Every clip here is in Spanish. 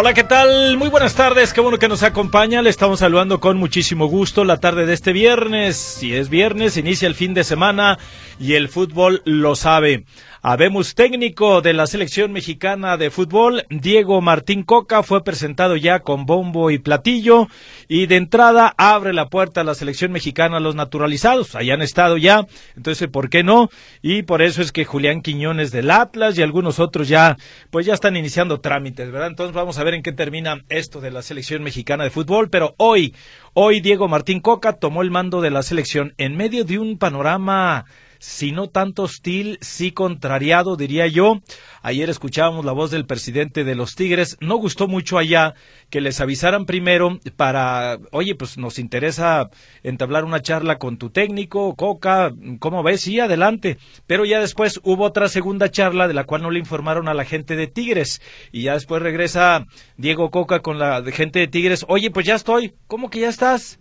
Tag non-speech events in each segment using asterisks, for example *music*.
Hola, ¿qué tal? Muy buenas tardes, qué bueno que nos acompaña. Le estamos saludando con muchísimo gusto la tarde de este viernes. Si es viernes, inicia el fin de semana y el fútbol lo sabe. Habemos técnico de la selección mexicana de fútbol, Diego Martín Coca, fue presentado ya con bombo y platillo y de entrada abre la puerta a la selección mexicana a los naturalizados. Han estado ya, entonces ¿por qué no? Y por eso es que Julián Quiñones del Atlas y algunos otros ya, pues ya están iniciando trámites, ¿verdad? Entonces vamos a ver en qué termina esto de la selección mexicana de fútbol, pero hoy, hoy Diego Martín Coca tomó el mando de la selección en medio de un panorama si no tanto hostil, sí contrariado, diría yo. Ayer escuchábamos la voz del presidente de los Tigres. No gustó mucho allá que les avisaran primero para, oye, pues nos interesa entablar una charla con tu técnico, Coca, ¿cómo ves? Sí, adelante. Pero ya después hubo otra segunda charla de la cual no le informaron a la gente de Tigres. Y ya después regresa Diego Coca con la gente de Tigres. Oye, pues ya estoy. ¿Cómo que ya estás?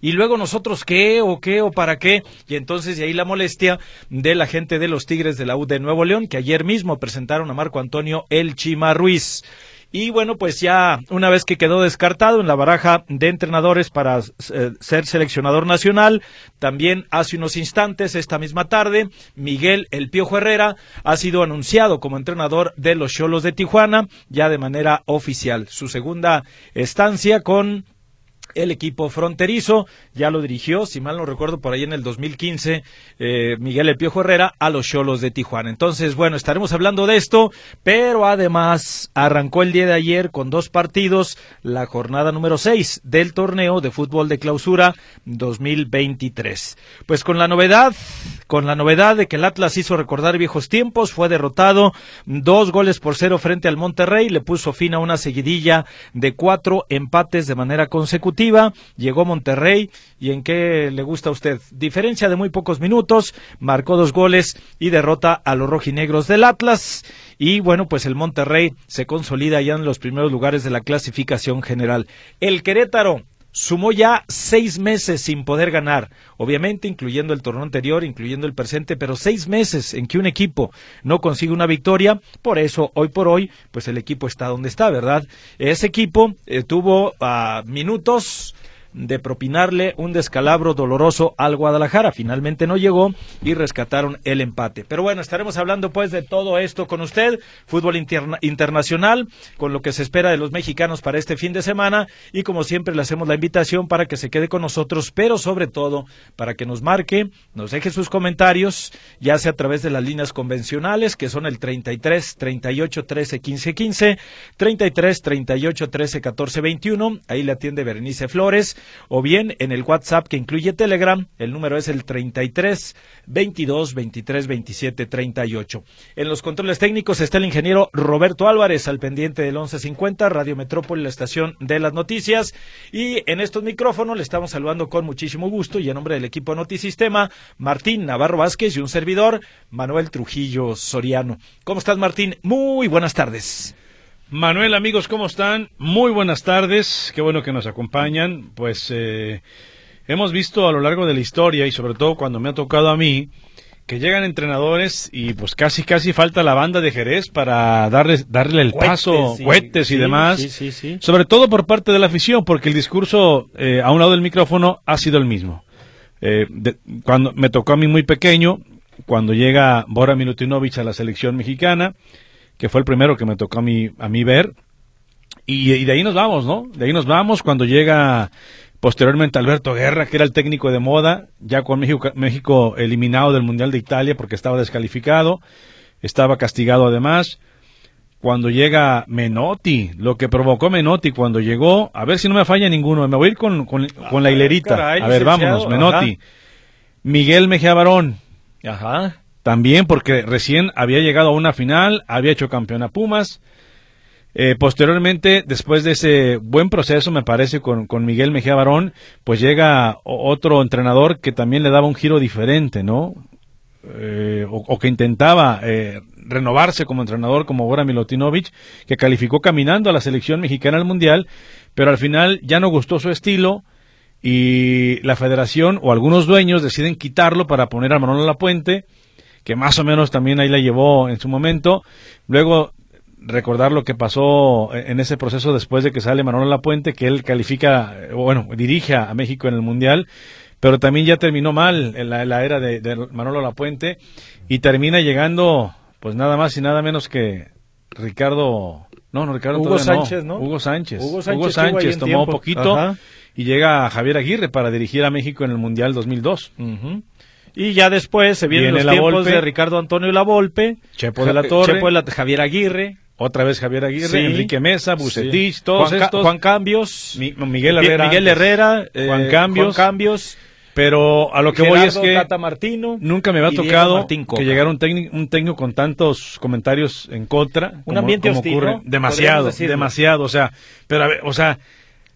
Y luego nosotros qué o qué o para qué. Y entonces de ahí la molestia de la gente de los Tigres de la U de Nuevo León, que ayer mismo presentaron a Marco Antonio El Chima Ruiz. Y bueno, pues ya una vez que quedó descartado en la baraja de entrenadores para eh, ser seleccionador nacional, también hace unos instantes, esta misma tarde, Miguel El Piojo Herrera ha sido anunciado como entrenador de los Cholos de Tijuana, ya de manera oficial. Su segunda estancia con el equipo fronterizo. Ya lo dirigió, si mal no recuerdo, por ahí en el 2015, eh, Miguel El Piojo Herrera a los Cholos de Tijuana. Entonces, bueno, estaremos hablando de esto, pero además arrancó el día de ayer con dos partidos la jornada número 6 del torneo de fútbol de clausura 2023. Pues con la novedad, con la novedad de que el Atlas hizo recordar viejos tiempos, fue derrotado dos goles por cero frente al Monterrey, le puso fin a una seguidilla de cuatro empates de manera consecutiva llegó Monterrey y en qué le gusta a usted. Diferencia de muy pocos minutos, marcó dos goles y derrota a los rojinegros del Atlas. Y bueno, pues el Monterrey se consolida ya en los primeros lugares de la clasificación general. El Querétaro sumó ya seis meses sin poder ganar, obviamente incluyendo el torneo anterior, incluyendo el presente, pero seis meses en que un equipo no consigue una victoria, por eso hoy por hoy, pues el equipo está donde está, ¿verdad? Ese equipo eh, tuvo uh, minutos de propinarle un descalabro doloroso al Guadalajara. Finalmente no llegó y rescataron el empate. Pero bueno, estaremos hablando pues de todo esto con usted, fútbol internacional, con lo que se espera de los mexicanos para este fin de semana y como siempre le hacemos la invitación para que se quede con nosotros, pero sobre todo para que nos marque, nos deje sus comentarios, ya sea a través de las líneas convencionales que son el 33 38 13 15 15, 33 38 13 14 21, ahí le atiende Berenice Flores o bien en el WhatsApp que incluye Telegram, el número es el 33 22 23 27 38. En los controles técnicos está el ingeniero Roberto Álvarez al pendiente del 1150 Radio Metrópoli, la estación de las noticias y en estos micrófonos le estamos saludando con muchísimo gusto y en nombre del equipo Notisistema, Martín Navarro Vázquez y un servidor, Manuel Trujillo Soriano. ¿Cómo estás Martín? Muy buenas tardes. Manuel, amigos, ¿cómo están? Muy buenas tardes, qué bueno que nos acompañan. Pues eh, hemos visto a lo largo de la historia y sobre todo cuando me ha tocado a mí, que llegan entrenadores y pues casi casi falta la banda de Jerez para darle, darle el paso, sí, y demás, sobre todo por parte de la afición, porque el discurso eh, a un lado del micrófono ha sido el mismo. Eh, cuando me tocó a mí muy pequeño, cuando llega Bora Milutinovic a la selección mexicana, que fue el primero que me tocó a mí, a mí ver. Y, de ahí nos vamos, ¿no? De ahí nos vamos cuando llega posteriormente Alberto Guerra, que era el técnico de moda, ya con México, México eliminado del Mundial de Italia porque estaba descalificado, estaba castigado además. cuando llega Menotti, lo que provocó Menotti cuando llegó, a ver si no me falla ninguno, me voy a ir con, con, con la Ah, hilerita. caray, a ver, vámonos, Menotti. Miguel Mejía Barón, Ajá. También porque recién había llegado a una final, había hecho campeón a Pumas. Eh, posteriormente, después de ese buen proceso, me parece, con, con Miguel Mejía Barón, pues llega otro entrenador que también le daba un giro diferente, ¿no? Eh, o, que intentaba eh, renovarse como entrenador, como Bora Milutinovic, que calificó caminando a la selección mexicana al Mundial, pero al final ya no gustó su estilo y la federación o algunos dueños deciden quitarlo para poner a Manolo Lapuente, que más o menos también ahí la llevó en su momento. Luego recordar lo que pasó en ese proceso después de que sale Manolo Lapuente, que él califica, eh, bueno, dirige a México en el Mundial, pero también ya terminó mal en la, la era de, de Manolo Lapuente y termina llegando, pues nada más y nada menos que Ricardo, no, no, Ricardo Hugo todavía no. Sánchez, ¿no? Hugo Sánchez. Hugo Hugo Sánchez Sánchez, ahí en tomó poquito Ajá. y llega Javier Aguirre para dirigir a México en el Mundial 2002. Ujú. Y ya después se vienen Viene los tiempos de Ricardo Antonio Lavolpe, Chepo de la Torre. Chepo de la- Javier Aguirre, Otra vez Javier Aguirre, Sí. Enrique Mesa, Bucetich, Sí. todos Juan, estos. Juan Cambios, Mi- Miguel Herrera. Miguel Herrera, eh, Juan Cambios. Juan Cambios, Pero a lo que voy es que Tata Martino, nunca me había tocado que llegara un técnico, un técnico con tantos comentarios en contra. Un ambiente hostil, ocurre. ¿no? Demasiado, demasiado. O sea, pero a ver, o sea,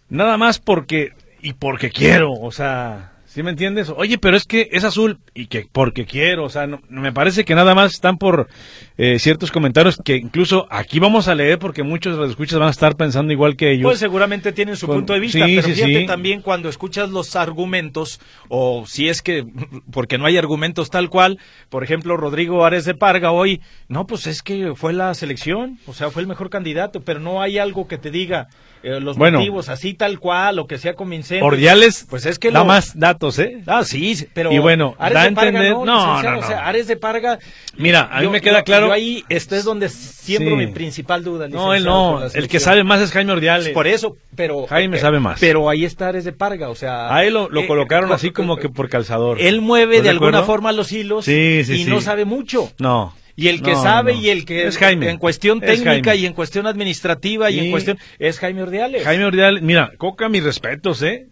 nada más porque y porque quiero, o sea, ¿sí me entiendes? Oye, pero es que es azul y que porque quiero, o sea, no- me parece que nada más están por eh, ciertos comentarios que incluso aquí vamos a leer porque muchos de los escuchas van a estar pensando igual que ellos. Pues seguramente tienen su Con- punto de vista, sí, pero sí, fíjate sí. también cuando escuchas los argumentos, o si es que, *laughs* porque no hay argumentos tal cual, por ejemplo, Rodrigo Ares de Parga hoy, no, pues es que fue la selección, o sea, fue el mejor candidato, pero no hay algo que te diga eh, los Bueno. motivos, así tal cual, o que sea convincente. Ordiales pues es que da lo- más datos, ¿eh? Ah, sí, pero Y bueno, Ares da de Parga entender- no, no, licenciado, no, no. o sea, Ares de Parga Mira, a mí yo- me queda yo- claro- yo ahí esto es donde siembro Sí. mi principal duda. No, él no. El que sabe más es Jaime Ordiales. Por eso, pero. Jaime eh, sabe más. Pero ahí está Ares de Parga, o sea. A él lo, lo eh, colocaron *laughs* co- así como que por calzador. Él mueve ¿Estás de alguna acuerdo? forma los hilos Sí, sí, y no sabe mucho. No. Y el que No, sabe no. y el que Es Jaime. en cuestión Es técnica y en cuestión administrativa y, Y- en cuestión es Jaime Ordiales. Jaime Ordiales, mira, Coca, mis respetos, ¿eh?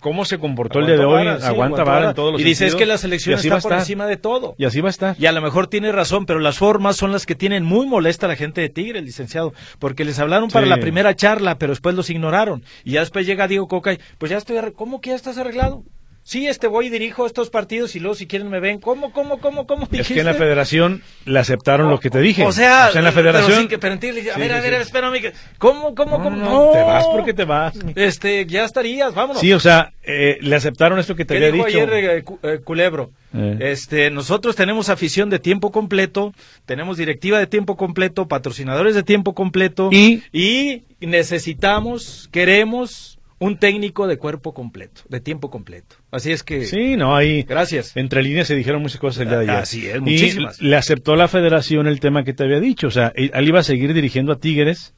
¿Cómo se comportó el día de hoy? vara, sí, aguanta vara en todos los Y dice es que la selección está por estar. encima de todo. Y así va a estar. Y a lo mejor tiene razón, pero las formas son las que tienen muy molesta a la gente de Tigre, el licenciado, porque les hablaron para la primera charla, pero después los ignoraron. Y ya después llega Diego Coca y, pues ya estoy, ¿cómo que ya estás arreglado? Sí, este voy y dirijo estos partidos y luego si quieren me ven. ¿Cómo, cómo, cómo, cómo? Es que en la dijiste? federación le aceptaron lo que te dije. O sea, en la federación. Pero, sin que, pero en a Sí, ver, a sí, ver, sí. espérame. que- ¿Cómo, cómo, No, cómo? no, no, te vas porque te vas. Este, ya estarías, vámonos. Sí, o sea, eh, le aceptaron esto que te ¿Qué había dijo dicho. ayer eh, eh, Culebro? Eh. Este, nosotros tenemos afición de tiempo completo, tenemos directiva de tiempo completo, patrocinadores de tiempo completo Y- y necesitamos, queremos un técnico de cuerpo completo, de tiempo completo. Así es que Sí, no, ahí. gracias. Entre líneas se dijeron muchas cosas el día de ayer. Así es, Y muchísimas. le aceptó la federación el tema que te había dicho. O sea, él iba a seguir dirigiendo a Tigres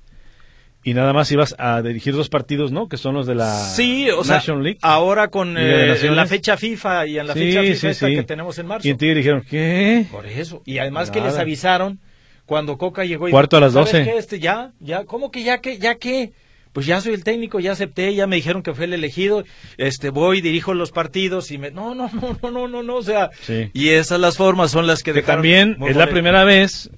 y nada más ibas a dirigir dos partidos, ¿no? Que son los de la Sí, o sea, National League. ahora con eh, en la fecha FIFA y en la Sí, fecha FIFA sí, esta sí. que tenemos en marzo. Y en Tigres dijeron, ¿qué? Por eso. Y además que les avisaron cuando Coca llegó y Cuarto a las ¿sabes 12. qué? Este, ya, ya, ¿cómo que ya que, ya que? Pues ya soy el técnico, ya acepté, ya me dijeron que fue el elegido, este, voy, dirijo los partidos y me, no, no, no, no, no, no, no, o sea, Sí. y esas las formas son las que, Que también es la primera vez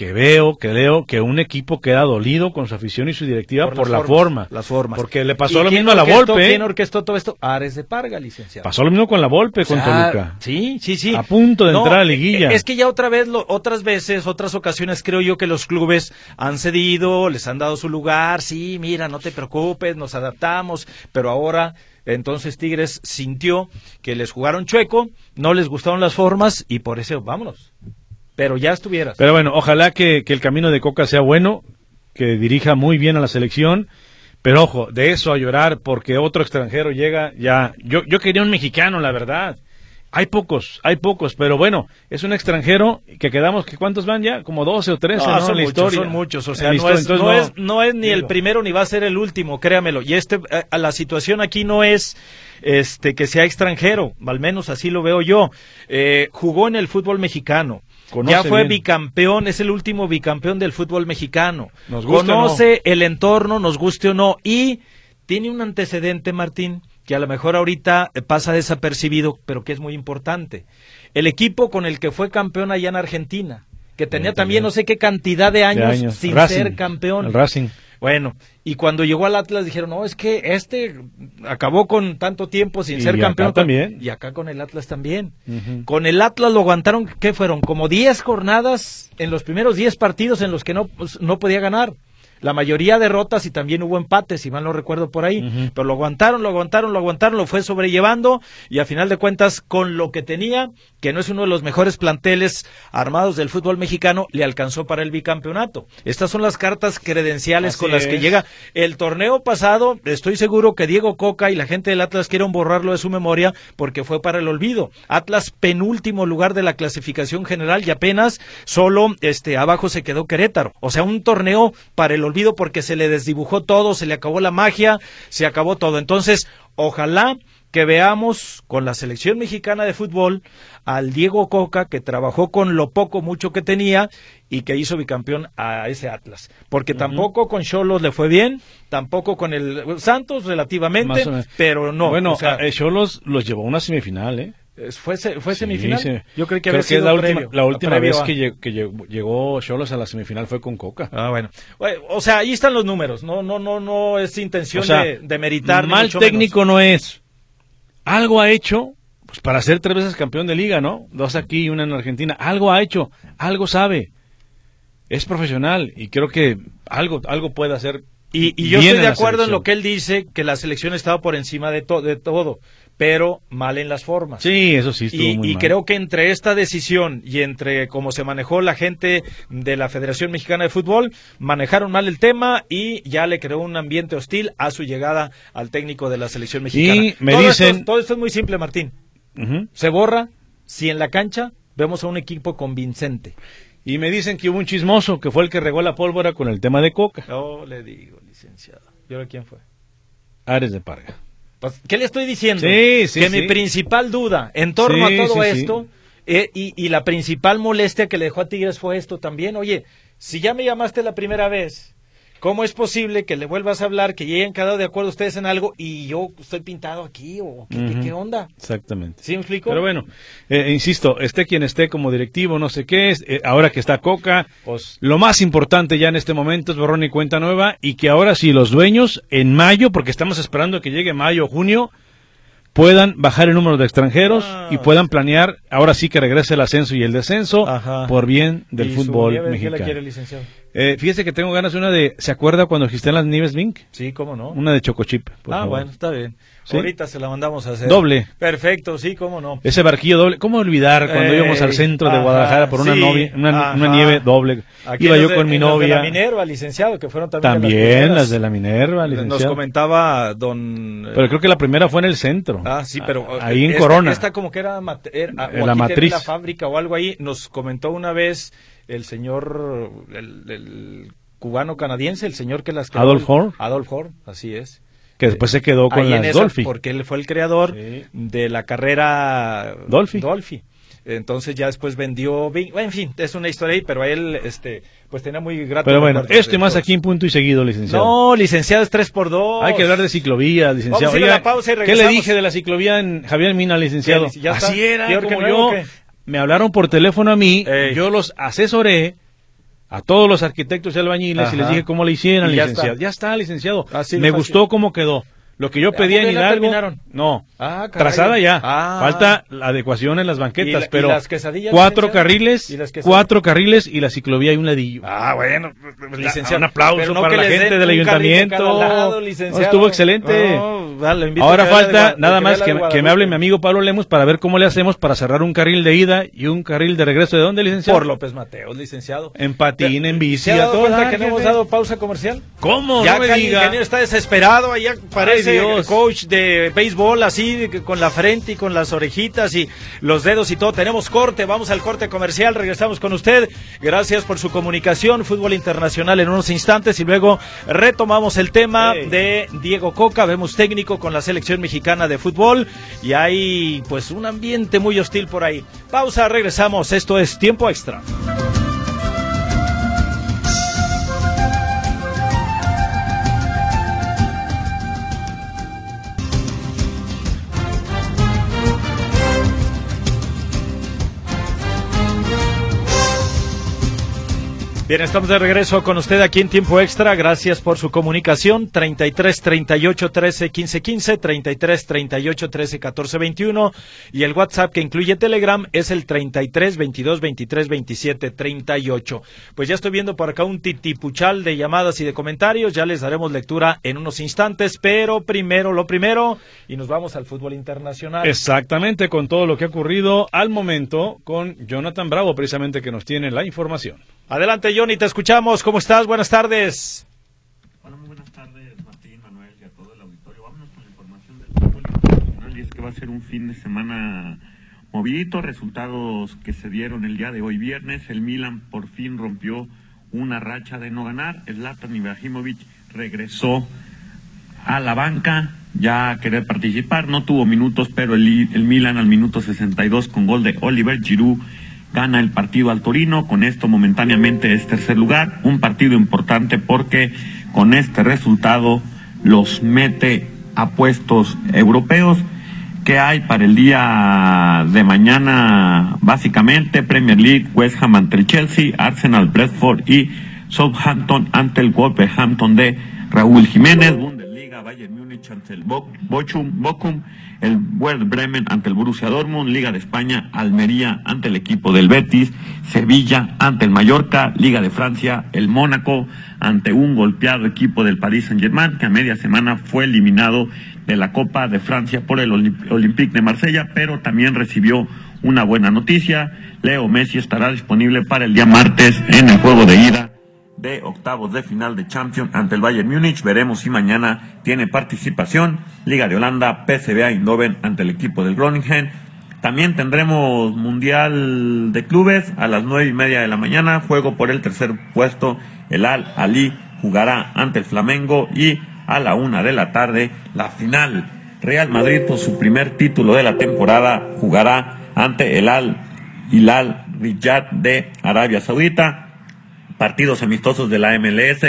que veo, que leo que un equipo queda dolido con su afición y su directiva por, la formas, forma. Las formas. Porque le pasó ¿Y lo mismo a la Volpe. ¿Quién orquestó todo esto? Ares de Parga, licenciado. Pasó lo mismo con la Volpe, con O sea, Toluca. Sí, sí, sí. A punto de entrar a liguilla. eh, Es que ya otra vez, lo- otras veces, otras ocasiones, creo yo que los clubes han cedido, les han dado su lugar. Sí, mira, no te preocupes, nos adaptamos. Pero ahora, entonces Tigres sintió que les jugaron chueco, no les gustaron las formas y por eso, vámonos. Pero ya estuvieras. Pero bueno, ojalá que, que el camino de Coca sea bueno, que dirija muy bien a la selección. Pero ojo, de eso a llorar porque otro extranjero llega, ya. Yo, yo quería un mexicano, la verdad. Hay pocos, hay pocos, pero bueno, es un extranjero que quedamos, que ¿cuántos van ya? Como 12 o 13, No, ¿no? son en la muchos, historia. son muchos, o sea, no historia, es, no, no- es, no es ni el primero ni va a ser el último, créamelo. Y este, a la situación aquí no es este que sea extranjero, al menos así lo veo yo. Eh, jugó en el fútbol mexicano, ya fue bicampeón, es el último bicampeón del fútbol mexicano. Conoce el entorno, nos guste o no, y tiene un antecedente, Martín, que a lo mejor ahorita pasa desapercibido, pero que es muy importante. El equipo con el que fue campeón allá en Argentina, que tenía también no sé qué cantidad de años, sin ser campeón. El Racing. Bueno, y cuando llegó al Atlas dijeron, no, es que este acabó con tanto tiempo sin ser campeón. también. Y acá con el Atlas también. Con el Atlas lo aguantaron, ¿qué fueron? Como 10 jornadas en los primeros 10 partidos en los que no, pues, no podía ganar la mayoría derrotas y también hubo empates, si mal no recuerdo por ahí, pero lo aguantaron, lo aguantaron, lo aguantaron, lo fue sobrellevando y a final de cuentas con lo que tenía, que no es uno de los mejores planteles armados del fútbol mexicano, le alcanzó para el bicampeonato. Estas son las cartas credenciales con las que llega el torneo pasado, estoy seguro que Diego Coca y la gente del Atlas quieren borrarlo de su memoria porque fue para el olvido. Atlas penúltimo lugar de la clasificación general y apenas solo este abajo se quedó Querétaro. O sea, un torneo para el olvido porque se le desdibujó todo, se le acabó la magia, se acabó todo. Entonces, ojalá que veamos con la selección mexicana de fútbol al Diego Coca que trabajó con lo poco mucho que tenía y que hizo bicampeón a ese Atlas, porque tampoco con Cholos le fue bien, tampoco con el Santos relativamente, pero no. Bueno, Cholos los llevó a una semifinal, ¿eh? ¿Fue, fue semifinal? Yo creo que, es la última, la última vez que, llegó, Cholos a la semifinal fue con Coca. Ah, bueno. O sea, ahí están los números. No, no, no, no es intención de, de, meritar. Mal técnico no es. Algo ha hecho pues, para ser tres veces campeón de liga, ¿no? Dos aquí y una en Argentina. Algo ha hecho, algo sabe. Es profesional y creo que algo, algo puede hacer y, yo estoy de acuerdo en lo que él dice, que la selección estaba por encima de, de todo pero mal en las formas. Sí, eso sí estuvo y, muy y creo que entre esta decisión y entre cómo se manejó la gente de la Federación Mexicana de Fútbol, manejaron mal el tema y ya le creó un ambiente hostil a su llegada al técnico de la selección mexicana. Y me dicen... todo esto es muy simple, Martín. Se borra si en la cancha vemos a un equipo convincente. Y me dicen que hubo un chismoso que fue el que regó la pólvora con el tema de Coca. No le digo, licenciado. ¿Y ahora quién fue? Ares de Parga. Pues, ¿Qué le estoy diciendo? Sí, sí, que mi principal duda en torno a todo esto eh, y, y, la principal molestia que le dejó a Tigres fue esto también. Oye, si ya me llamaste la primera vez ¿Cómo es posible que le vuelvas a hablar, que lleguen quedado de acuerdo ustedes en algo y yo estoy pintado aquí? o ¿Qué, onda? Exactamente. ¿Sí me explico? Pero bueno, eh, insisto, esté quien esté como directivo, no sé qué, es, eh, ahora que está Coca, pues, lo más importante ya en este momento es borrón y cuenta nueva y que ahora sí los dueños en mayo, porque estamos esperando que llegue mayo o junio, puedan bajar el número de extranjeros y ah. puedan planear, ahora sí que regrese el ascenso y el descenso por bien del fútbol mexicano. Eh, fíjese que tengo ganas de una de, ¿se acuerda cuando existían las Nieves Mink? Sí, cómo no. Una de Chocochip. ah, bueno, está bien. Ahorita se la mandamos a hacer. Doble. Perfecto, sí, cómo no. Ese barquillo doble. ¿Cómo olvidar cuando íbamos al centro de Guadalajara por una, novia, una, nieve doble? Iba yo con mi novia. de la Minerva, licenciado, que fueron también. También las, de la Minerva, licenciado. Nos comentaba don. Pero creo que la primera fue en el centro. Ah, sí, pero. Ahí en Corona. Esta como que era, la matriz. La fábrica o algo ahí. Nos comentó una vez el señor, el, cubano canadiense, el señor que las. Adolf Horn. Adolf Horn, así es. Que después se quedó con las Dolphy. Porque él fue el creador de la carrera Dolphy. Dolphy. Entonces ya después vendió, en fin, es una historia ahí, pero él, este, pues tenía muy grato. Pero bueno, esto y más aquí en punto y seguido, licenciado. No, licenciado es 3 por 2 Hay que hablar de ciclovía, licenciado. ¿Qué le dije de la ciclovía en Javier Mina, licenciado? Así era, como yo. Me hablaron por teléfono a mí, yo los asesoré a todos los arquitectos y albañiles y les dije cómo le hicieran, licenciado. Ya está, licenciado. Me gustó cómo quedó. Lo que yo pedía en Hidalgo. No. Ah, trazada ya. Ah. Falta la adecuación en las banquetas, pero las cuatro carriles, cuatro carriles y la ciclovía y un ladillo. Ah, bueno, pues, licenciado. Un aplauso para la gente del ayuntamiento. estuvo excelente. Ahora falta nada más que, me hable mi amigo Pablo Lemos para ver cómo le hacemos para cerrar un carril de ida y un carril de regreso. ¿De dónde, licenciado? Por López Mateos, licenciado. En patín, en bici. ¿Se ha dado cuenta que no hemos dado pausa comercial? ¿Cómo? Ya no el ingeniero está desesperado, allá parece coach de béisbol así con la frente y con las orejitas y los dedos y todo. Tenemos corte, vamos al corte comercial, regresamos con usted. Gracias por su comunicación, fútbol internacional en unos instantes y luego retomamos el tema de Diego Coca, vemos técnico con la selección mexicana de fútbol y hay pues un ambiente muy hostil por ahí. Pausa, regresamos. Esto es tiempo extra. Bien, estamos de regreso con usted aquí en tiempo extra. Gracias por su comunicación. 33 38 13 15 15, 33 38 13 14 21 y el WhatsApp que incluye Telegram es el 33 22 23 27 38. Pues ya estoy viendo por acá un titipuchal de llamadas y de comentarios. Ya les daremos lectura en unos instantes, pero primero lo primero y nos vamos al fútbol internacional. Exactamente, con todo lo que ha ocurrido al momento con Jonathan Bravo, precisamente que nos tiene la información. Adelante, Johnny, te escuchamos. ¿Cómo estás? Buenas tardes. Bueno, muy buenas tardes, Martín, Manuel y a todo el auditorio. Vámonos con la información del fútbol internacional y es que va a ser un fin de semana movidito. Resultados que se dieron el día de hoy viernes. El Milan por fin rompió una racha de no ganar. El Zlatan Ibrahimovic regresó a la banca ya a querer participar. No tuvo minutos, pero el, el Milan al minuto 62 con gol de Oliver Giroud gana el partido al Torino, con esto momentáneamente es tercer lugar, un partido importante porque con este resultado los mete a puestos europeos. que hay para el día de mañana? Básicamente Premier League, West Ham ante el Chelsea, Arsenal, Bradford y Southampton ante el Wolverhampton de Raúl Jiménez, Bundesliga, Bayern Múnich ante el Bochum, Bochum el Werder Bremen ante el Borussia Dortmund, Liga de España, Almería ante el equipo del Betis, Sevilla ante el Mallorca, Liga de Francia, el Mónaco ante un golpeado equipo del Paris Saint-Germain que a media semana fue eliminado de la Copa de Francia por el Olympique de Marsella, pero también recibió una buena noticia. Leo Messi estará disponible para el día martes en el juego de ida de octavos de final de Champions ante el Bayern Múnich. Veremos si mañana tiene participación. Liga de Holanda, PSV Eindhoven ante el equipo del Groningen. También tendremos Mundial de Clubes a las nueve y media de la mañana. Juego por el tercer puesto. El Al Ali jugará ante el Flamengo y a la una de la tarde la final. Real Madrid por su primer título de la temporada jugará ante el Al Hilal Riyad de Arabia Saudita partidos amistosos de la MLS.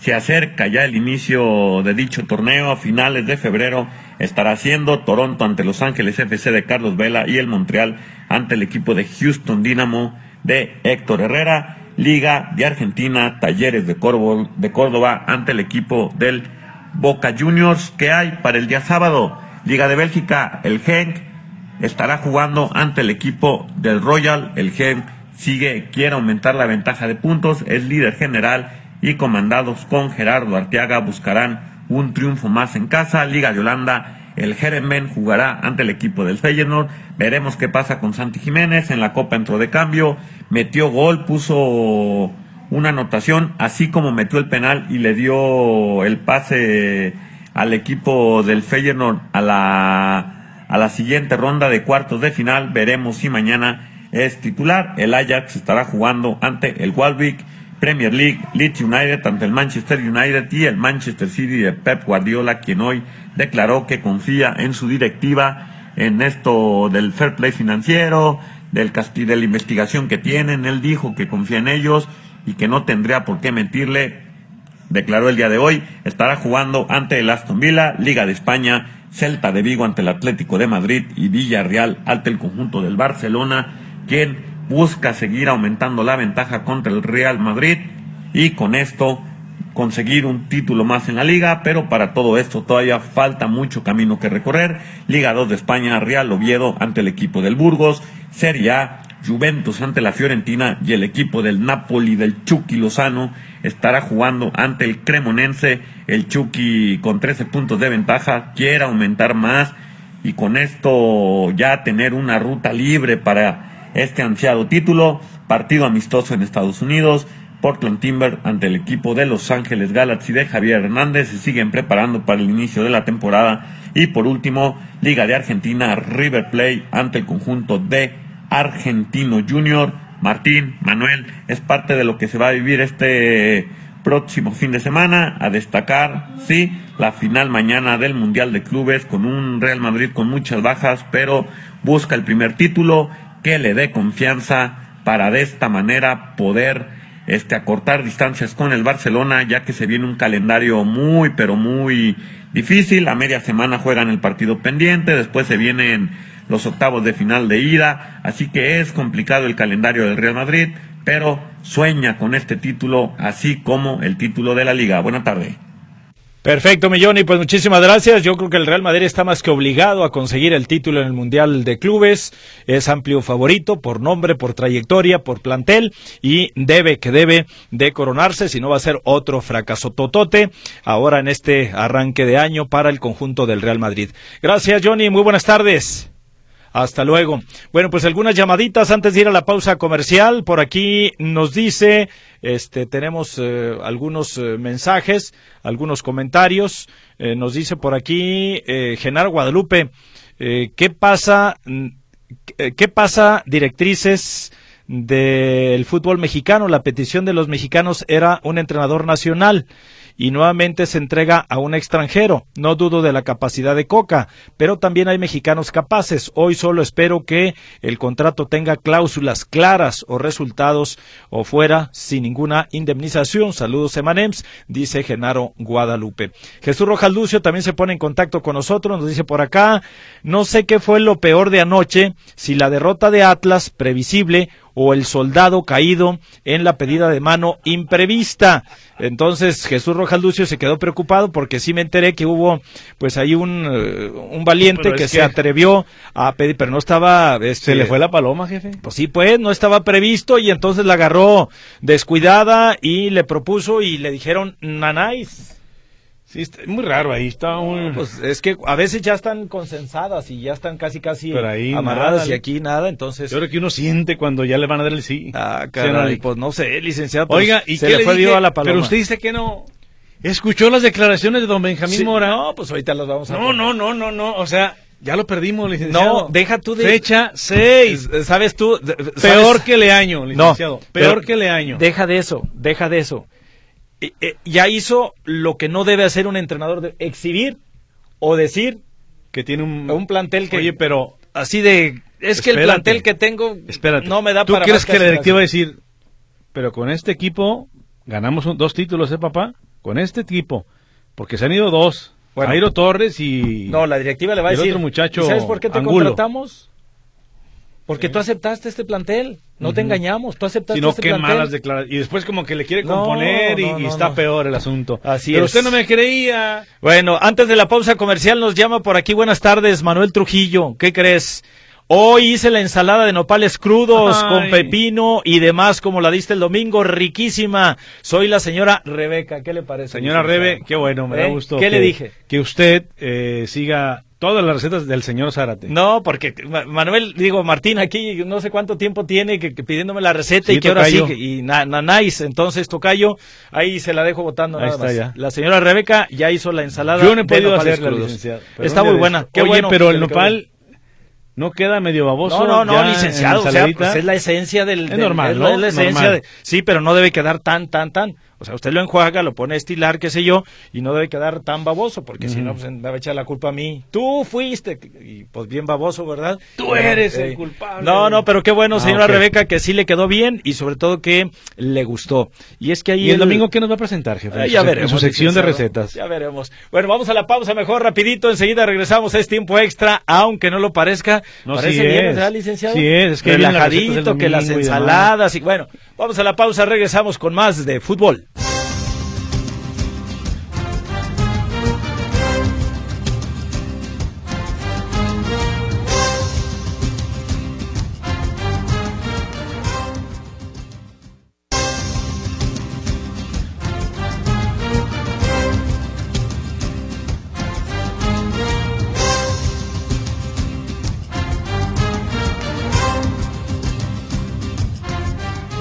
Se acerca ya el inicio de dicho torneo. A finales de febrero estará siendo Toronto ante Los Ángeles FC de Carlos Vela y el Montreal ante el equipo de Houston Dynamo de Héctor Herrera. Liga de Argentina, Talleres de, de Córdoba ante el equipo del Boca Juniors. que hay para el día sábado? Liga de Bélgica, el Genk estará jugando ante el equipo del Royal. El Genk sigue, quiere aumentar la ventaja de puntos, es líder general y comandados con Gerardo Arteaga buscarán un triunfo más en casa. Liga de Holanda, el Jeremen jugará ante el equipo del Feyenoord. Veremos qué pasa con Santi Jiménez. En la Copa entró de cambio, metió gol, puso una anotación, así como metió el penal y le dio el pase al equipo del Feyenoord a la, a la siguiente ronda de cuartos de final. Veremos si mañana es titular. El Ajax estará jugando ante el Walwick. Premier League, Leeds United ante el Manchester United y el Manchester City de Pep Guardiola, quien hoy declaró que confía en su directiva en esto del fair play financiero, del de la investigación que tienen. Él dijo que confía en ellos y que no tendría por qué mentirle. Declaró el día de hoy, estará jugando ante el Aston Villa, Liga de España, Celta de Vigo ante el Atlético de Madrid y Villarreal ante el conjunto del Barcelona quien busca seguir aumentando la ventaja contra el Real Madrid y con esto conseguir un título más en la liga, pero para todo esto todavía falta mucho camino que recorrer. Liga 2 de España, Real Oviedo ante el equipo del Burgos, Serie A, Juventus ante la Fiorentina y el equipo del Napoli del Chucky Lozano estará jugando ante el Cremonense. El Chucky con 13 puntos de ventaja quiere aumentar más y con esto ya tener una ruta libre para este ansiado título, partido amistoso en Estados Unidos, Portland Timber ante el equipo de Los Ángeles Galaxy de Javier Hernández se siguen preparando para el inicio de la temporada. Y por último Liga de Argentina River Plate ante el conjunto de Argentino Junior. Martín Manuel es parte de lo que se va a vivir este próximo fin de semana. A destacar, sí, la final mañana del Mundial de Clubes con un Real Madrid con muchas bajas, pero busca el primer título que le dé confianza para de esta manera poder este, acortar distancias con el Barcelona, ya que se viene un calendario muy, pero muy difícil. A media semana juegan el partido pendiente, después se vienen los octavos de final de ida, así que es complicado el calendario del Real Madrid, pero sueña con este título, así como el título de la liga. Buena tarde. Perfecto, Milloni, pues muchísimas gracias. Yo creo que el Real Madrid está más que obligado a conseguir el título en el Mundial de Clubes. Es amplio favorito por nombre, por trayectoria, por plantel y debe que debe de coronarse, si no va a ser otro fracaso totote ahora en este arranque de año para el conjunto del Real Madrid. Gracias, Johnny. Muy buenas tardes. Hasta luego. Bueno, pues algunas llamaditas antes de ir a la pausa comercial. Por aquí nos dice, este, tenemos eh, algunos eh, mensajes, algunos comentarios. Eh, nos dice por aquí Genaro Guadalupe, ¿qué pasa? ¿Qué pasa, directrices? del fútbol mexicano. La petición de los mexicanos era un entrenador nacional y nuevamente se entrega a un extranjero. No dudo de la capacidad de Coca, pero también hay mexicanos capaces. Hoy solo espero que el contrato tenga cláusulas claras o resultados o fuera sin ninguna indemnización. Saludos, Emanems, dice Genaro Guadalupe. Jesús Rojas Lucio también se pone en contacto con nosotros, nos dice por acá, no sé qué fue lo peor de anoche, si la derrota de Atlas, previsible, o el soldado caído en la pedida de mano imprevista. Entonces Jesús Rojas Lucio se quedó preocupado porque sí me enteré que hubo pues ahí un, eh, un valiente que, se atrevió a pedir, pero no estaba... Este, ¿Se le fue la paloma, jefe? Pues sí, pues no estaba previsto y entonces la agarró descuidada y le propuso y le dijeron nanáis. Sí, está muy raro ahí, está muy... Pues es que a veces ya están consensadas y ya están casi casi amarradas y aquí nada, entonces... Yo creo que uno siente cuando ya le van a dar el sí. Ah, caray, pues no sé, licenciado. Pues, Oiga, ¿y se qué le, fue a la paloma. Pero usted dice que no... ¿Escuchó las declaraciones de don Benjamín Mora? No, pues ahorita las vamos a... No, no, no, no, no, o sea... Ya lo perdimos, licenciado. No, deja tú de... Fecha 6. ¿Sabes tú? Peor que le año, licenciado. No, peor que le año. Deja de eso, deja de eso. Eh, eh, ya hizo lo que no debe hacer un entrenador, de exhibir o decir que tiene un, un plantel que... Oye, pero... Así de... Es que el plantel que tengo espérate, no me da ¿tú para... ¿Tú crees que la directiva va a decir, pero con este equipo ganamos dos títulos, eh, papá? Con este equipo. Porque se han ido dos. Bueno, Jairo Torres y... No, la directiva le va a decir... otro muchacho ¿Sabes por qué te contratamos? Porque tú aceptaste este plantel, no te engañamos, tú aceptaste Sino este qué plantel. malas declaraciones. Y después como que le quiere componer No, no, y, está peor el asunto. Así Pero es. usted no me creía. Bueno, antes de la pausa comercial nos llama por aquí, buenas tardes, Manuel Trujillo, ¿qué crees? Hoy hice la ensalada de nopales crudos Ay. con pepino y demás, como la diste el domingo, riquísima. Soy la señora Rebeca, ¿qué le parece? Señora? Rebe, qué bueno, me da ¿Eh? gusto. ¿Qué que- le dije? Que usted eh, siga todas las recetas del señor Zárate. No, porque Ma- Manuel, digo, Martín aquí no sé cuánto tiempo tiene que, que pidiéndome la receta Sí, y que ahora sí, y na, na- nice, entonces tocayo, ahí se la dejo votando nada está más. ya. La señora Rebeca ya hizo la ensalada Yo no he podido hacerla, licenciado. Está muy buena. Qué Oye, bueno pero el nopal no queda medio baboso. No, no, no, en licenciado, o sea, pues es la esencia del... Es del- normal, es ¿no? la, es la esencia Normal. de- sí, pero no debe quedar tan, tan, tan. O sea, usted lo enjuaga, lo pone a estilar, qué sé yo, y no debe quedar tan baboso, porque si no, pues me va a echar la culpa a mí. Tú fuiste, y pues bien baboso, ¿verdad? Tú eres eh, el culpable. No, no, pero qué bueno, Ah, señora. Rebeca, que sí le quedó bien, y sobre todo que le gustó. Y es que ahí... ¿Y el domingo qué nos va a presentar, jefe? Ah, ya veremos. En su sección de recetas. Ya veremos. Bueno, vamos a la pausa mejor, rapidito. Enseguida regresamos. Es tiempo extra, aunque no lo parezca. No, Parece sí bien, es. ¿verdad, licenciado? Sí es, es que las Relajadito, del que las y ensaladas. Y bueno, vamos a la pausa. Regresamos con más de fútbol.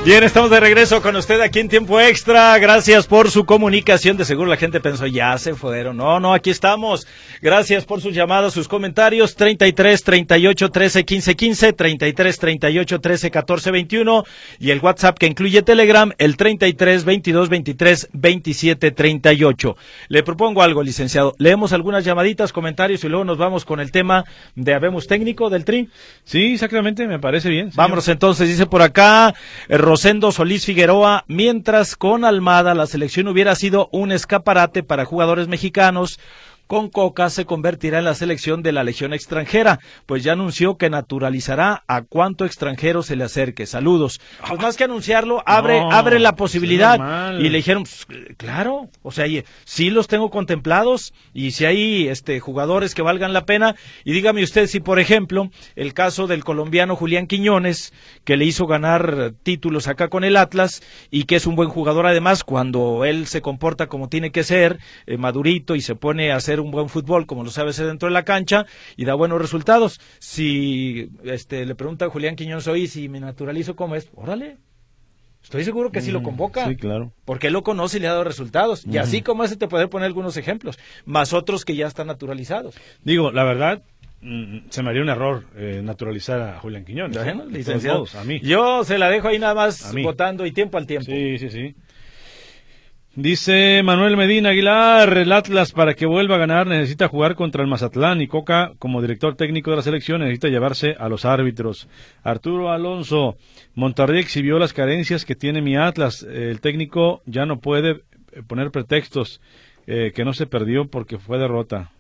Bien, estamos de regreso con usted aquí en tiempo extra. Gracias por su comunicación. De seguro la gente pensó, ya se fueron. No, no, aquí estamos. Gracias por sus llamadas, sus comentarios. 33 38 13 15 15, 33 38 13 14 21 y el WhatsApp que incluye Telegram, el 33 22 23 27 38. Le propongo algo, licenciado. Leemos algunas llamaditas, comentarios y luego nos vamos con el tema de Habemos Técnico del TRI. Sí, exactamente, me parece bien. Señor. Vámonos entonces, dice por acá. Eh, Rosendo Solís Figueroa, mientras con Almada la selección hubiera sido un escaparate para jugadores mexicanos, con Coca se convertirá en la selección de la Legión extranjera, pues ya anunció que naturalizará a cuánto extranjero se le acerque. Saludos. Pues más que anunciarlo, abre, No, abre la posibilidad. Y le dijeron, pues, claro, o sea, sí los tengo contemplados y si hay este jugadores que valgan la pena. Y dígame usted si, por ejemplo, el caso del colombiano Julián Quiñones, que le hizo ganar títulos acá con el Atlas y que es un buen jugador además cuando él se comporta como tiene que ser, eh, madurito y se pone a hacer un buen fútbol como lo sabe hacer dentro de la cancha y da buenos resultados. Si este le pregunta a Julián Quiñones hoy si me naturalizo como es, órale. Estoy seguro que sí lo convoca. Mm, Sí, claro. Porque él lo conoce y le ha dado resultados. Y así como ese te puede poner algunos ejemplos, más otros que ya están naturalizados. Digo, la verdad, mm, se me haría un error eh, naturalizar a Julián Quiñones. ¿eh? Bueno, todos licenciado. a mí. Yo se la dejo ahí nada más votando y tiempo al tiempo. Sí, sí, sí. Dice Manuel Medina Aguilar, el Atlas para que vuelva a ganar necesita jugar contra el Mazatlán y Coca como director técnico de la selección necesita llevarse a los árbitros. Arturo Alonso, Monterrey exhibió las carencias que tiene mi Atlas. El técnico ya no puede eh, poner pretextos eh, que no se perdió porque fue derrota.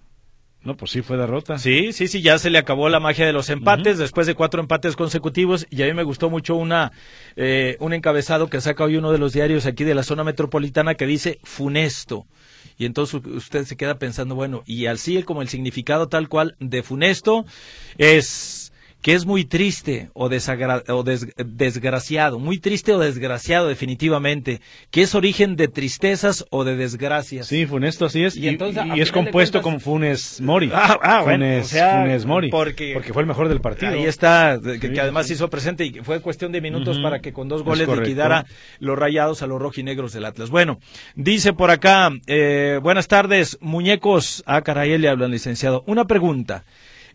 No, pues sí fue derrota. Sí, sí, sí, ya se le acabó la magia de los empates después de cuatro empates consecutivos y a mí me gustó mucho una eh, un encabezado que saca hoy uno de los diarios aquí de la zona metropolitana que dice funesto. Y entonces usted se queda pensando, bueno, y así como el significado tal cual de funesto es que es muy triste o, desagra- o des- desgraciado, muy triste o desgraciado definitivamente, que es origen de tristezas o de desgracias. Sí, Funesto así es. Y Y, entonces, y es compuesto cuentas- con Funes Mori. Ah, ah, bueno, Funes, o sea, Funes Mori. porque- fue el mejor del partido. Ahí está, que, Sí, que además sí. hizo presente y fue cuestión de minutos para que con dos Es goles liquidara los rayados a los rojinegros del Atlas. Bueno, dice por acá, eh, buenas tardes, muñecos. Ah, caray, le hablan, licenciado. Una pregunta.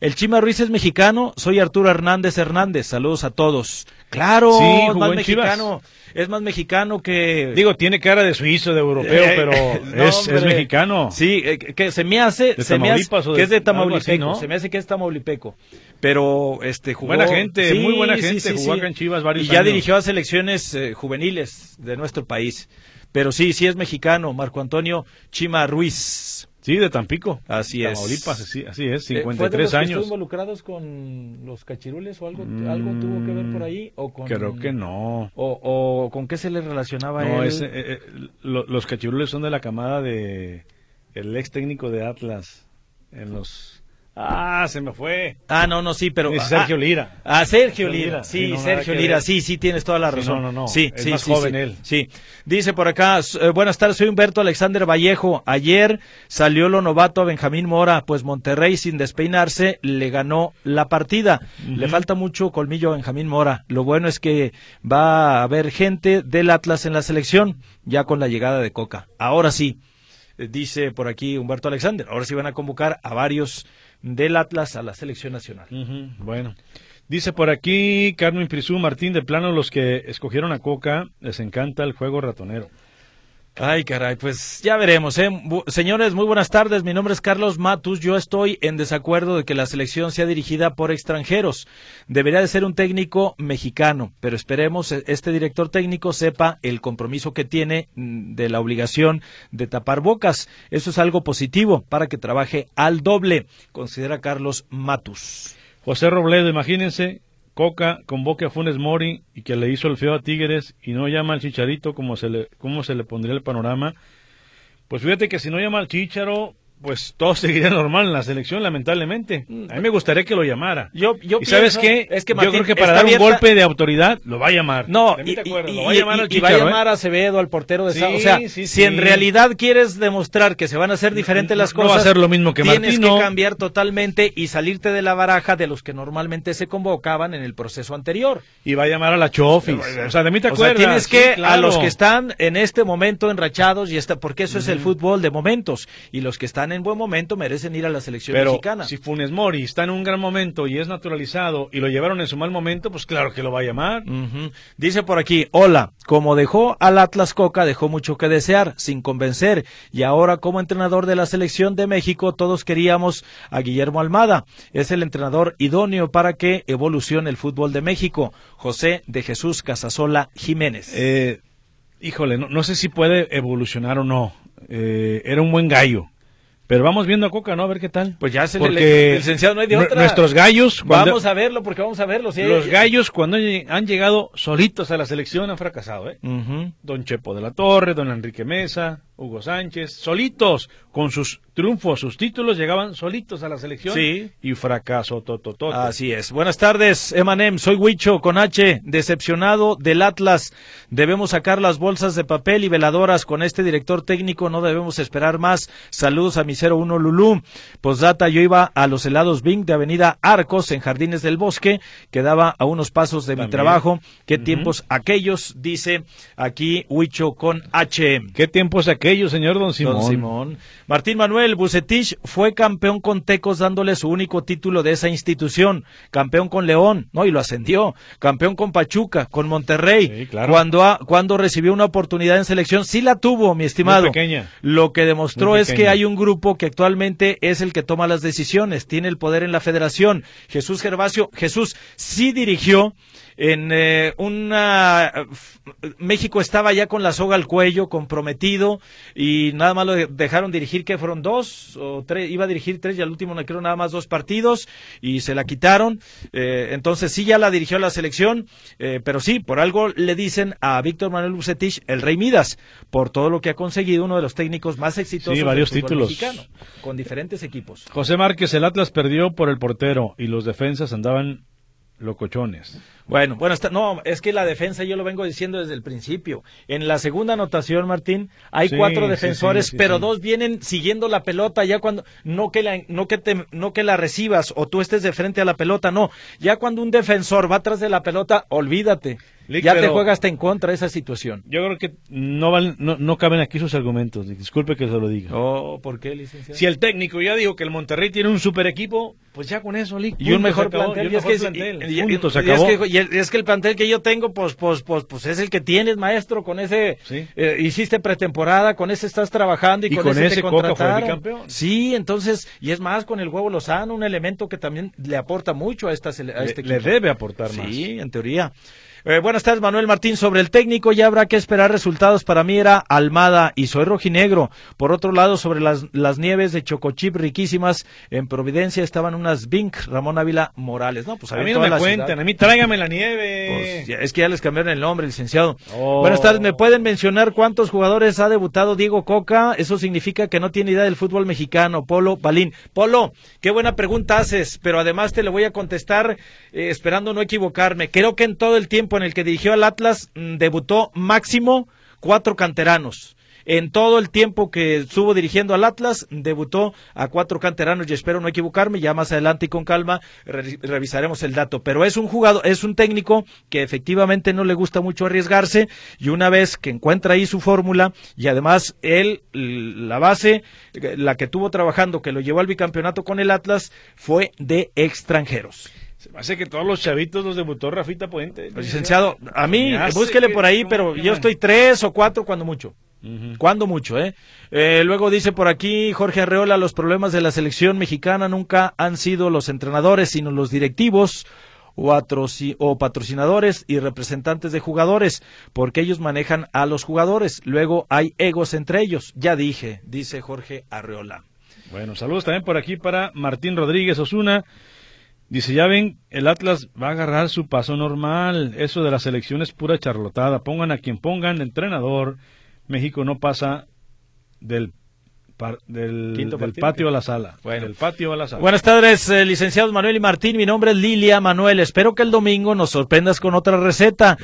¿El Chima Ruiz es mexicano? Soy Arturo Hernández Hernández. Saludos a todos. Claro, Sí, es más Chivas. mexicano. Es más mexicano que. Digo, tiene cara de suizo, de europeo, Eh, pero *laughs* no, es, mexicano. Sí, eh, que se me hace, ¿De se me hace que es de Tamaulipeco, así, ¿no? se me hace que es Tamaulipeco. Pero este jugó Buena gente, muy buena gente, jugó acá en Chivas varios Y ya años. dirigió a selecciones eh, juveniles de nuestro país. Pero sí, sí es mexicano, Marco Antonio Chima Ruiz. Sí, de Tampico. Así es. Tamaulipas, sí, así es, Eh, ¿fue de 53 los que años. estuvo involucrados con los cachirules o algo, algo tuvo que ver por ahí? O con, Creo que no. O, o con qué se le relacionaba No, él? ese, eh, eh, lo- los cachirules son de la camada de el ex técnico de Atlas en los Ah, se me fue. Ah, no, no, sí, pero... Es Sergio ah, Lira. Ah, Sergio Sergio Lira, sí, sí, no, nada Sergio Lira, sí, sí, tienes toda la Sí, razón. no, no, no, Sí, es sí, más sí, joven sí, él. Sí, dice por acá, eh, buenas tardes, soy Humberto Alexander Vallejo. Ayer salió lo novato a Benjamín Mora, pues Monterrey sin despeinarse le ganó la partida. Le falta mucho colmillo a Benjamín Mora. Lo bueno es que va a haber gente del Atlas en la selección, ya con la llegada de Coca. Ahora sí, eh, dice por aquí Humberto Alexander, ahora sí van a convocar a varios del Atlas a la selección nacional. Bueno. Dice por aquí Carmen Prisú Martín, de plano los que escogieron a Coca les encanta el juego ratonero. Ay, caray, pues ya veremos. ¿eh? Señores, muy buenas tardes. Mi nombre es Carlos Matus. Yo estoy en desacuerdo de que la selección sea dirigida por extranjeros. Debería de ser un técnico mexicano, pero esperemos eh, este director técnico sepa el compromiso que tiene mm, de la obligación de tapar bocas. Eso es algo positivo para que trabaje al doble, considera Carlos Matus. José Robledo, imagínense, Coca convoque a Funes Mori y que le hizo el feo a Tigres y no llama al Chicharito como se le, cómo se le pondría el panorama. Pues fíjate que si no llama al Chicharo, pues todo seguiría normal en la selección, lamentablemente. A mí me gustaría que lo llamara. Yo, yo ¿Y sabes pienso- qué? Es que yo creo que para dar un abierta- golpe de autoridad lo va a llamar. No, y, acuerdas, lo va a llamar y- al y va a Chicharo, ¿eh? llamar a Acevedo, al portero de Sí, O sea, sí, si en realidad quieres demostrar que se van a hacer diferentes las no va a cosas, ser lo mismo que tienes Martino. que cambiar totalmente y salirte de la baraja de los que normalmente se convocaban en el proceso anterior. Y va a llamar a la Chofis. O sea, de mí te O sea, acuerdas. tienes que a los que están en este momento enrachados y está porque eso es el fútbol de momentos y los que están en buen momento merecen ir a la selección Pero mexicana. si Funes Mori está en un gran momento y es naturalizado y lo llevaron en su mal momento, pues claro que lo va a llamar. Dice por aquí, hola, como dejó al Atlas Coca, dejó mucho que desear, sin convencer, y ahora como entrenador de la selección de México, todos queríamos a Guillermo Almada. Es el entrenador idóneo para que evolucione el fútbol de México. José de Jesús Casasola Jiménez. Eh, híjole, no, no sé si puede evolucionar o no. Eh, era un buen gallo. Pero vamos viendo a Coca, ¿no? A ver qué tal. Pues ya se le- Porque el licenciado no hay de otra. Nuestros gallos, cuando- vamos a verlo, porque vamos a verlo. sí. los gallos cuando han llegado solitos a la selección han fracasado, ¿eh? Don Chepo de la Torre, don Enrique Mesa, Hugo Sánchez, solitos, con sus triunfos, sus títulos, llegaban solitos a la selección Sí. y fracaso totototo. Así es. Buenas tardes, Emanem. Soy Huicho con H, decepcionado del Atlas. Debemos sacar las bolsas de papel y veladoras con este director técnico. No debemos esperar más. Saludos a mi 01 Lulú. Postdata, yo iba a los helados Bing de Avenida Arcos en Jardines del Bosque. Quedaba a unos pasos de mi trabajo. ¿Qué tiempos aquellos? Dice aquí Huicho con H. ¿Qué tiempos aquellos, señor Don Simón? Don Simón. Martín Manuel Bucetich fue campeón con Tecos dándole su único título de esa institución. Campeón con León, ¿no? Y lo ascendió. Campeón con Pachuca, con Monterrey. Sí, claro. Cuando, cuando recibió una oportunidad en selección, sí la tuvo, mi estimado. Muy pequeña. Lo que demostró es que hay un grupo que actualmente es el que toma las decisiones, tiene el poder en la federación. Jesús Gervasio, Jesús sí dirigió en eh, una México estaba ya con la soga al cuello, comprometido y nada más lo de- dejaron dirigir que fueron dos o tres, iba a dirigir tres y al último no creo nada más dos partidos y se la quitaron. Eh, entonces sí ya la dirigió la selección, eh, pero sí por algo le dicen a Víctor Manuel Bucetich el Rey Midas por todo lo que ha conseguido uno de los técnicos más exitosos Sí, varios del títulos. mexicano, con diferentes equipos. José Márquez, el Atlas perdió por el portero y los defensas andaban locochones. Bueno, bueno, está, no, es que la defensa yo lo vengo diciendo desde el principio. En la segunda anotación, Martín, hay Sí, cuatro defensores, sí, sí, pero dos vienen siguiendo la pelota ya cuando no que la no que te no que la recibas o tú estés de frente a la pelota, no. Ya cuando un defensor va atrás de la pelota, olvídate. Lick, ya te juega hasta en contra de esa situación. Yo creo que no, valen- no, no caben aquí sus argumentos. Disculpe que se lo diga. Oh, ¿por qué, licenciado? Si el técnico ya dijo que el Monterrey tiene un super equipo, pues ya con eso, Lick, y un mejor plantel, Y un y es mejor que, el plantel que yo tengo, pues, pues, pues, pues es el que tienes, maestro, con ese, Sí. eh, hiciste pretemporada, con ese estás trabajando y, Y con, con ese, ese te contrataron. Sí, entonces, y es más, con el huevo Lozano, un elemento que también le aporta mucho a, esta, a Le- este le equipo. debe aportar más. Sí, en teoría. Eh, buenas tardes, Manuel Martín. Sobre el técnico ya habrá que esperar resultados. Para mí era Almada y soy rojinegro. Por otro lado, sobre las, las nieves de Chocochip riquísimas en Providencia estaban unas Bink, Ramón Ávila Morales. No, pues A había mí no me ciudad. a mí tráigame la nieve. Pues, ya- es que ya les cambiaron el nombre, licenciado. Oh. Buenas tardes, ¿me pueden mencionar cuántos jugadores ha debutado Diego Coca? Eso significa que no tiene idea del fútbol mexicano. Polo Balín. Polo, qué buena pregunta haces, pero además te le voy a contestar eh, esperando no equivocarme. Creo que en todo el tiempo en el que dirigió al Atlas mm, debutó máximo cuatro canteranos. En todo el tiempo que estuvo dirigiendo al Atlas, debutó a cuatro canteranos y espero no equivocarme. Ya más adelante y con calma re- revisaremos el dato. Pero es un jugador, es un técnico que efectivamente no le gusta mucho arriesgarse y una vez que encuentra ahí su fórmula y además él, la base, eh, la que tuvo trabajando, que lo llevó al bicampeonato con el Atlas, fue de extranjeros. Hace que todos los chavitos los debutó Rafita Puente. Pues, licenciado, a mí, búsquele que- por ahí, ¿cómo pero yo estoy tres o cuatro cuando mucho. Cuando mucho, ¿eh? Eh, Luego dice por aquí Jorge Arreola, los problemas de la selección mexicana nunca han sido los entrenadores, sino los directivos o, o patrocinadores y representantes de jugadores, porque ellos manejan a los jugadores. Luego hay egos entre ellos. Ya dije, dice Jorge Arreola. Bueno, saludos también por aquí para Martín Rodríguez Osuna. Dice, ya ven, el Atlas va a agarrar su paso normal. Eso de la selección es pura charlotada. Pongan a quien pongan, entrenador. México no pasa del del, patio a la sala. Bueno. el patio a la sala. Buenas tardes, eh, licenciados Manuel y Martín. Mi nombre es Lilia Manuel. Espero que el domingo nos sorprendas con otra receta.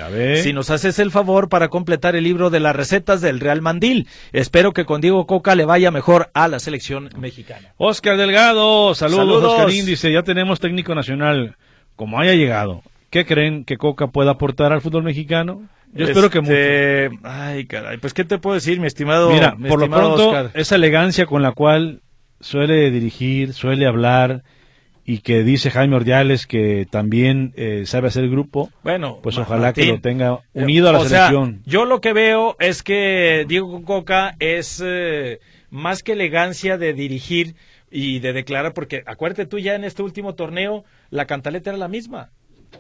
Si nos haces el favor para completar el libro de las recetas del Real Mandil. Espero que con Diego Coca le vaya mejor a la selección mexicana. Oscar Delgado, saludos, saludos. Oscar Índice. Ya tenemos técnico nacional. Como haya llegado, ¿qué creen que Coca pueda aportar al fútbol mexicano? Yo espero que este, mucho. Ay, caray, pues ¿qué te puedo decir, mi estimado Mira, por lo pronto, esa elegancia con la cual suele dirigir, suele hablar y que dice Jaime Ordiales que también eh, sabe hacer grupo, bueno, pues ojalá que lo tenga unido a la selección. yo lo que veo es que Diego Coca es eh, más que elegancia de dirigir y de declarar, porque acuérdate tú ya en este último torneo, la cantaleta era la misma.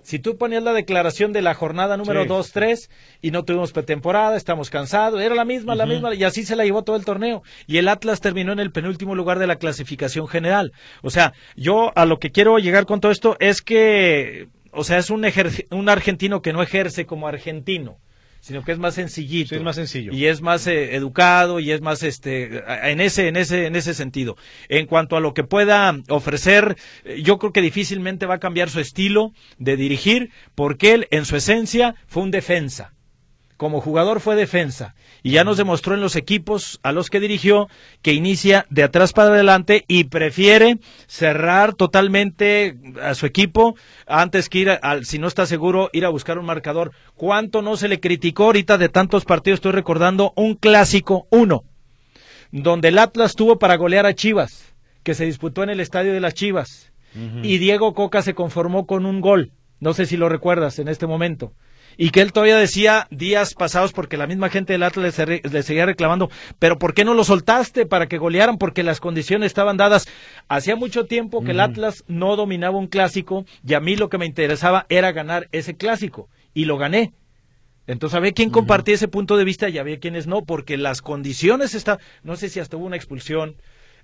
Si tú ponías la declaración de la jornada número 2-3 y no tuvimos pretemporada, estamos cansados, era la misma, la misma, y así se la llevó todo el torneo. Y el Atlas terminó en el penúltimo lugar de la clasificación general. O sea, yo a lo que quiero llegar con todo esto es que, o sea, es un, un argentino que no ejerce como argentino sino que es más sencillito. es más sencillo. Y es más eh, educado y es más este en ese en ese en ese sentido. En cuanto a lo que pueda ofrecer, eh, yo creo que difícilmente va a cambiar su estilo de dirigir porque él en su esencia fue un defensa como jugador fue defensa y ya nos demostró en los equipos a los que dirigió que inicia de atrás para adelante y prefiere cerrar totalmente a su equipo antes que ir, al, si no está seguro, ir a buscar un marcador. ¿Cuánto no se le criticó ahorita de tantos partidos? Estoy recordando un clásico, uno, donde el Atlas tuvo para golear a Chivas, que se disputó en el estadio de las Chivas, y Diego Coca se conformó con un gol. No sé si lo recuerdas en este momento y que él todavía decía días pasados porque la misma gente del Atlas le, seguía reclamando, pero ¿por qué no lo soltaste para que golearan? Porque las condiciones estaban dadas. Hacía mucho tiempo que el Atlas no dominaba un clásico y a mí lo que me interesaba era ganar ese clásico y lo gané. Entonces había quien compartía ese punto de vista y había quienes no, porque las condiciones están, no sé si hasta hubo una expulsión,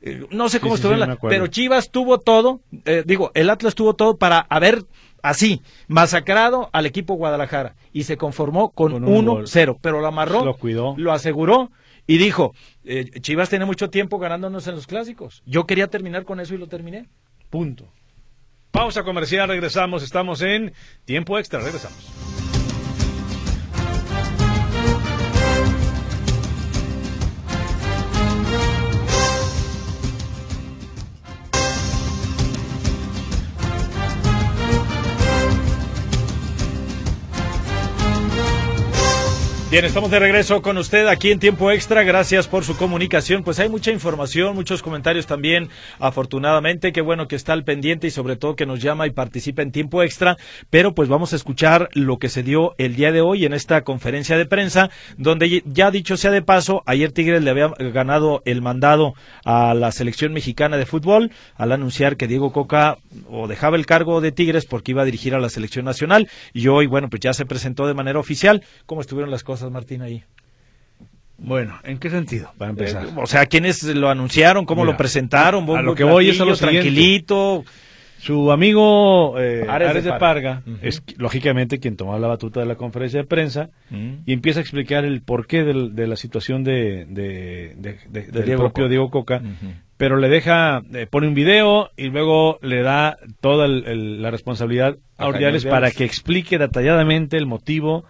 eh, no sé cómo estuvo, pero Chivas tuvo todo, eh, digo, el Atlas tuvo todo para haber así, masacrado al equipo Guadalajara y se conformó con, 1-0, pero lo amarró, lo cuidó, lo aseguró y dijo, eh, Chivas tiene mucho tiempo ganándonos en los clásicos. Yo quería terminar con eso y lo terminé. Punto. Pausa comercial, regresamos, estamos en tiempo extra, regresamos. Bien, estamos de regreso con usted aquí en tiempo extra. Gracias por su comunicación. Pues hay mucha información, muchos comentarios también. Afortunadamente, qué bueno que está al pendiente y sobre todo que nos llama y participa en tiempo extra. Pero pues vamos a escuchar lo que se dio el día de hoy en esta conferencia de prensa, donde ya dicho sea de paso, ayer Tigres le había ganado el mandado a la selección mexicana de fútbol al anunciar que Diego Coca o dejaba el cargo de Tigres porque iba a dirigir a la selección nacional. Y hoy, bueno, pues ya se presentó de manera oficial. ¿Cómo estuvieron las cosas? Martín, ahí? Bueno, ¿en qué sentido? Para empezar. Eh, o sea, ¿quiénes lo anunciaron? ¿Cómo lo presentaron? A lo que voy es a lo tranquilito. Su amigo eh, Ares, de Parga, es lógicamente quien tomó la batuta de la conferencia de prensa y empieza a explicar el porqué de la situación de, del propio Diego Coca, pero le deja, eh, pone un video y luego le da toda la responsabilidad a Ordiales para que explique detalladamente el motivo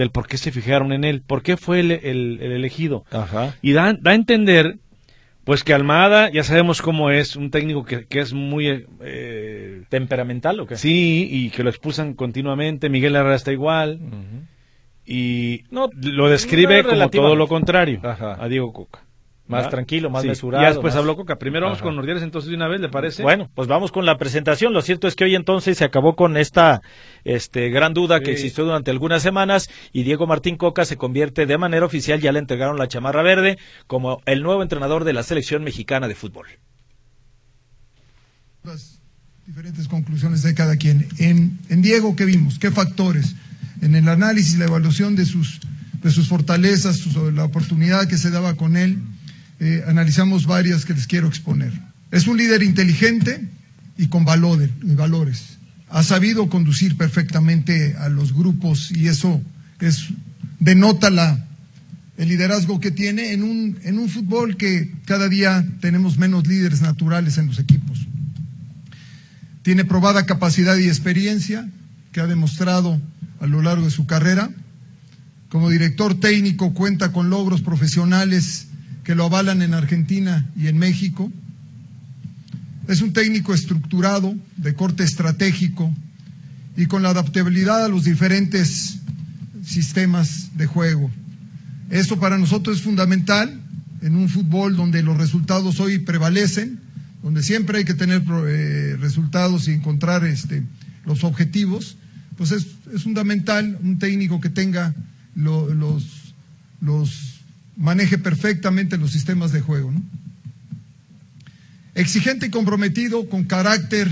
del por qué se fijaron en él, por qué fue el, elegido. Y da, da, a entender, pues que Almada, ya sabemos cómo es, un técnico que, es muy... Eh, ¿Temperamental o qué? Sí, y que lo expulsan continuamente, Miguel Herrera está igual. Y no, lo describe como todo lo contrario a Diego Coca. Más tranquilo, más mesurado. Y después habló Coca. Primero vamos con Nordieres entonces de una vez, ¿le parece? Bueno, pues vamos con la presentación. Lo cierto es que hoy entonces se acabó con esta este, gran duda que existió durante algunas semanas y Diego Martín Coca se convierte de manera oficial, ya le entregaron la chamarra verde, como el nuevo entrenador de la selección mexicana de fútbol. Las diferentes conclusiones de cada quien. En, en Diego, ¿qué vimos? ¿Qué factores? En el análisis, la evaluación de sus, de sus fortalezas, la oportunidad que se daba con él eh, analizamos varias que les quiero exponer. Es un líder inteligente y con valores, valores. Ha sabido conducir perfectamente a los grupos y eso es, denota la, el liderazgo que tiene en un, en un fútbol que cada día tenemos menos líderes naturales en los equipos. Tiene probada capacidad y experiencia que ha demostrado a lo largo de su carrera. Como director técnico cuenta con logros profesionales que lo avalan en Argentina y en México. Es un técnico estructurado, de corte estratégico y con la adaptabilidad a los diferentes sistemas de juego. Esto para nosotros es fundamental en un fútbol donde los resultados hoy prevalecen, donde siempre hay que tener eh, resultados y encontrar este, los objetivos, pues es, fundamental un técnico que tenga los, los maneje perfectamente los sistemas de juego. Exigente y comprometido, con carácter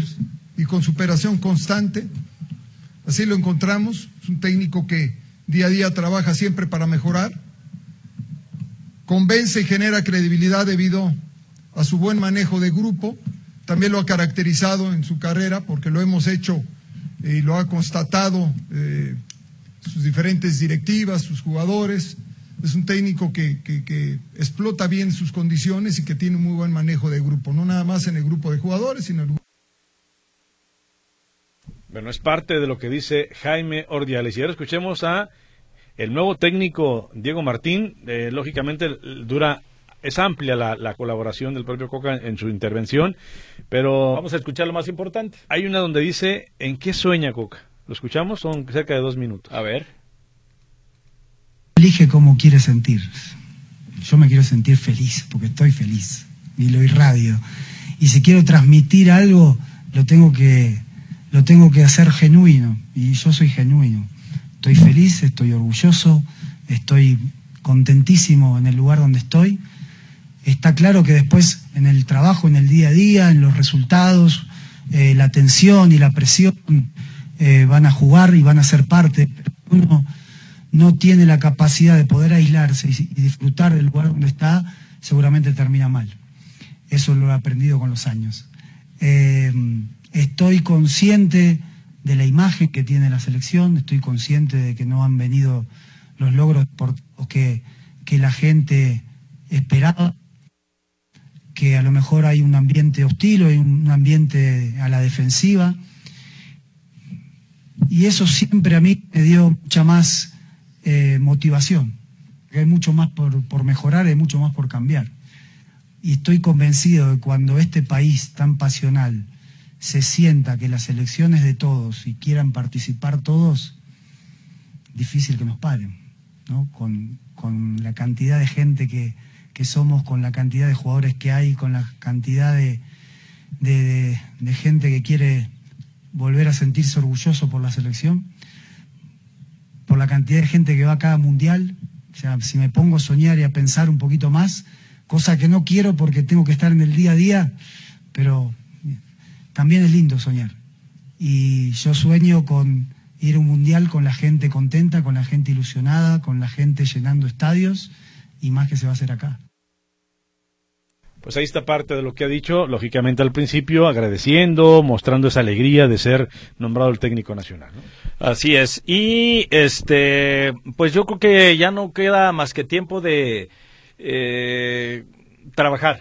y con superación constante. Así lo encontramos. Es un técnico que día a día trabaja siempre para mejorar. Convence y genera credibilidad debido a su buen manejo de grupo. También lo ha caracterizado en su carrera porque lo hemos hecho y lo ha constatado eh, sus diferentes directivas, sus jugadores. Es un técnico que, que, explota bien sus condiciones y que tiene un muy buen manejo de grupo, no nada más en el grupo de jugadores, sino en el grupo. Bueno, es parte de lo que dice Jaime Ordiales. Y ahora escuchemos a el nuevo técnico Diego Martín. Eh, lógicamente dura es amplia la, la, colaboración del propio Coca en su intervención, pero vamos a escuchar lo más importante. Hay una donde dice ¿en qué sueña Coca? ¿Lo escuchamos? Son cerca de dos minutos. A ver. Elige cómo quiere sentir. Yo me quiero sentir feliz, porque estoy feliz y lo irradio. Y si quiero transmitir algo, lo tengo que, lo tengo que hacer genuino. Y yo soy genuino. Estoy feliz, estoy orgulloso, estoy contentísimo en el lugar donde estoy Está claro que después en el trabajo, en el día a día, en los resultados, eh, la tensión y la presión eh, van a jugar y van a ser parte. Pero uno no tiene la capacidad de poder aislarse y, disfrutar del lugar donde está, seguramente termina mal. Eso lo he aprendido con los años. Eh, estoy consciente de la imagen que tiene la selección, estoy consciente de que no han venido los logros por, que, que la gente esperaba que a lo mejor hay un ambiente hostil o hay un ambiente a la defensiva. Y eso siempre a mí me dio mucha más eh, motivación. Hay mucho más por, por mejorar, hay mucho más por cambiar. Y estoy convencido de que cuando este país tan pasional se sienta que las elecciones de todos y quieran participar todos, difícil que nos paren, ¿no? con, con la cantidad de gente que, que somos, con la cantidad de jugadores que hay, con la cantidad de, de, gente que quiere volver a sentirse orgulloso por la selección, por la cantidad de gente que va a cada mundial. O sea, si me pongo a soñar y a pensar un poquito más, cosa que no quiero porque tengo que estar en el día a día, pero también es lindo soñar. Y yo sueño con ir a un mundial con la gente contenta, con la gente ilusionada, con la gente llenando estadios y más que se va a hacer acá. Pues ahí está parte de lo que ha dicho, lógicamente al principio, agradeciendo, mostrando esa alegría de ser nombrado el técnico nacional. Así es. Y este, pues yo creo que ya no queda más que tiempo de eh, trabajar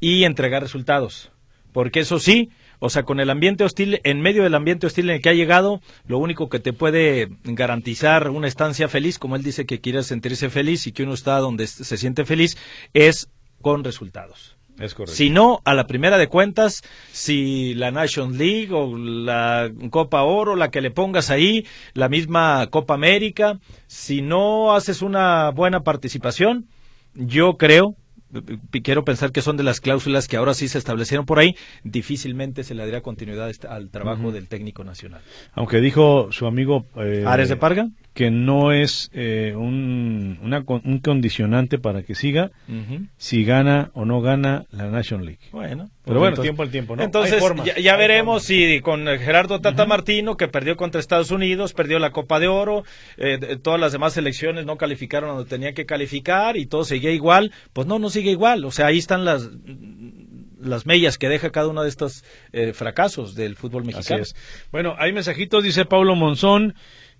y entregar resultados. Porque eso sí, o sea, con el ambiente hostil, en medio del ambiente hostil en el que ha llegado, lo único que te puede garantizar una estancia feliz, como él dice que quiere sentirse feliz y que uno está donde se siente feliz, es con resultados. Es correcto. Si no, a la primera de cuentas, si la Nations League o la Copa Oro, la que le pongas ahí, la misma Copa América, si no haces una buena participación, yo creo quiero pensar que son de las cláusulas que ahora sí se establecieron por ahí, difícilmente se le daría continuidad este, al trabajo del técnico nacional. Aunque dijo su amigo eh, Ares de Parga que no es eh, un, un condicionante para que siga si gana o no gana la National League. Bueno, pero bueno, tiempo al tiempo, ¿no? Entonces, ya, veremos si con Gerardo Tata Martino, que perdió contra Estados Unidos, perdió la Copa de Oro, eh, todas las demás selecciones no calificaron donde tenía que calificar y todo seguía igual, pues no, no sigue igual. O sea, ahí están las las mellas que deja cada uno de estos eh, fracasos del fútbol mexicano. Bueno, hay mensajitos, dice Pablo Monzón.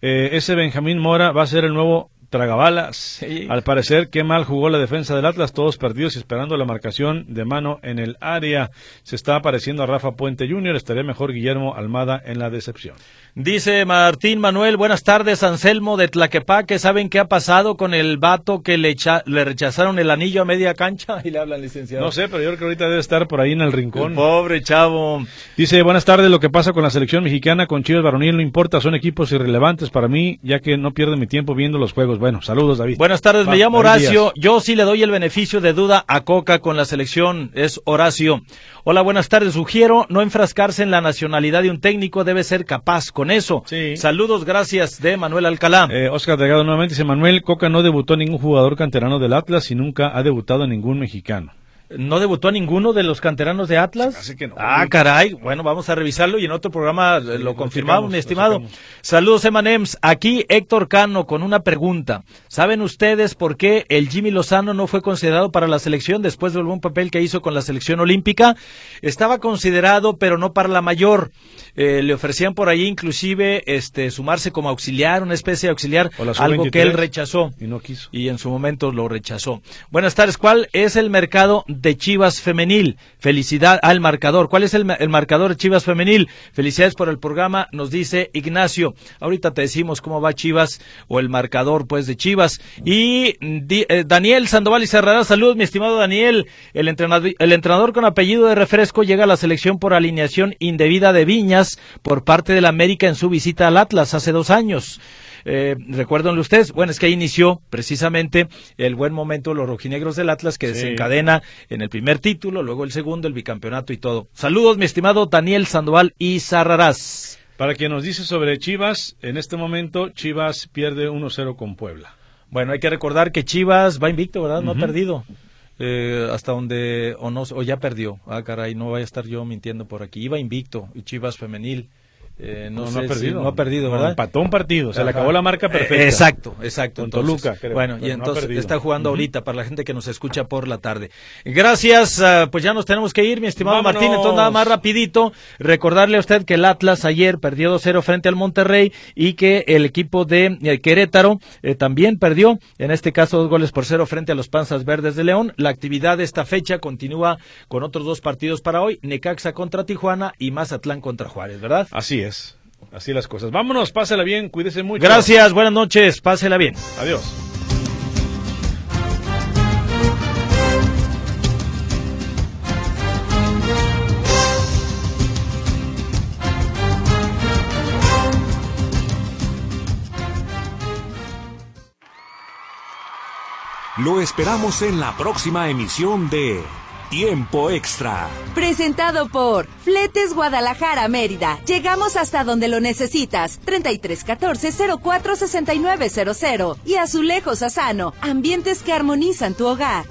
Eh, ese Benjamín Mora va a ser el nuevo tragabalas. Al parecer, qué mal jugó la defensa del Atlas, todos perdidos y esperando la marcación de mano en el área. Se está apareciendo a Rafa Puente Jr., estaría mejor Guillermo Almada en la decepción. Dice Martín Manuel, buenas tardes, Anselmo de Tlaquepaque. ¿Saben qué ha pasado con el vato que le, le rechazaron el anillo a media cancha? *laughs* Y le hablan, licenciado. No sé, pero yo creo que ahorita debe estar por ahí en el rincón. pobre chavo. Dice, buenas tardes, lo que pasa con la selección mexicana, con Chivas Varonil, no importa, son equipos irrelevantes para mí, ya que no pierdo mi tiempo viendo los juegos. Bueno, saludos, David. Buenas tardes, me llamo Horacio. Yo sí le doy el beneficio de duda a Coca con la selección. Es Horacio. Hola, buenas tardes. Sugiero no enfrascarse en la nacionalidad de un técnico, debe ser capaz con eso. Sí. Saludos, gracias de Manuel Alcalá. Eh, Oscar Delgado nuevamente dice, Manuel Coca no debutó ningún jugador canterano del Atlas y nunca ha debutado ningún mexicano. ¿No debutó a ninguno de los canteranos de Atlas? Así que no. Ah, caray. Bueno, vamos a revisarlo y en otro programa lo confirmamos, mi estimado. Saludos, Emanems. Aquí Héctor Cano con una pregunta. ¿Saben ustedes por qué el Jimmy Lozano no fue considerado para la selección después del buen papel que hizo con la selección olímpica? Estaba considerado, pero no para la mayor. Eh, le ofrecían por ahí inclusive este sumarse como auxiliar, una especie de auxiliar, algo que él rechazó. Y no quiso. Y en su momento lo rechazó. Buenas tardes. ¿Cuál es el mercado de Chivas Femenil. Felicidad al marcador. ¿Cuál es el, marcador de Chivas Femenil? Felicidades por el programa, nos dice Ignacio. Ahorita te decimos cómo va Chivas o el marcador pues de Chivas. Y eh, Daniel Sandoval y Cerrará, salud mi estimado Daniel. El entrenador, el entrenador con apellido de refresco llega a la selección por alineación indebida de Viñas por parte del América en su visita al Atlas hace dos años. Eh, recuérdenlo ustedes, bueno, es que ahí inició precisamente el buen momento de los rojinegros del Atlas que desencadena en el primer título, luego el segundo, el bicampeonato y todo. Saludos, mi estimado Daniel Sandoval y Zarrarás. Para quien nos dice sobre Chivas, en este momento Chivas pierde 1-0 con Puebla. Bueno, hay que recordar que Chivas va invicto, ¿verdad? No ha perdido. Eh, hasta donde o no o ya perdió. Ah, caray, no vaya a estar yo mintiendo por aquí. Iba invicto y Chivas femenil eh, no, ha perdido. no ha perdido, ¿verdad? empató un partido, se le acabó la marca perfecta. Eh, exacto, exacto. Con Toluca, creo, Bueno, y entonces está jugando ahorita para la gente que nos escucha por la tarde. Gracias, ah, pues ya nos tenemos que ir, mi estimado Martín. Entonces, nada más rapidito, recordarle a usted que el Atlas ayer perdió 2-0 frente al Monterrey y que el equipo de eh, Querétaro también perdió, en este caso dos goles por cero frente a los Panzas Verdes de León. La actividad de esta fecha continúa con otros dos partidos para hoy, Necaxa contra Tijuana y Mazatlán contra Juárez, ¿verdad? Así es. Así las cosas. Vámonos, pásela bien, cuídese mucho. Gracias, buenas noches, pásela bien. Adiós. Lo esperamos en la próxima emisión de Tiempo Extra. Presentado por Fletes Guadalajara Mérida. Llegamos hasta donde lo necesitas. 3314 046900 y Azulejos Asano. Ambientes que armonizan tu hogar.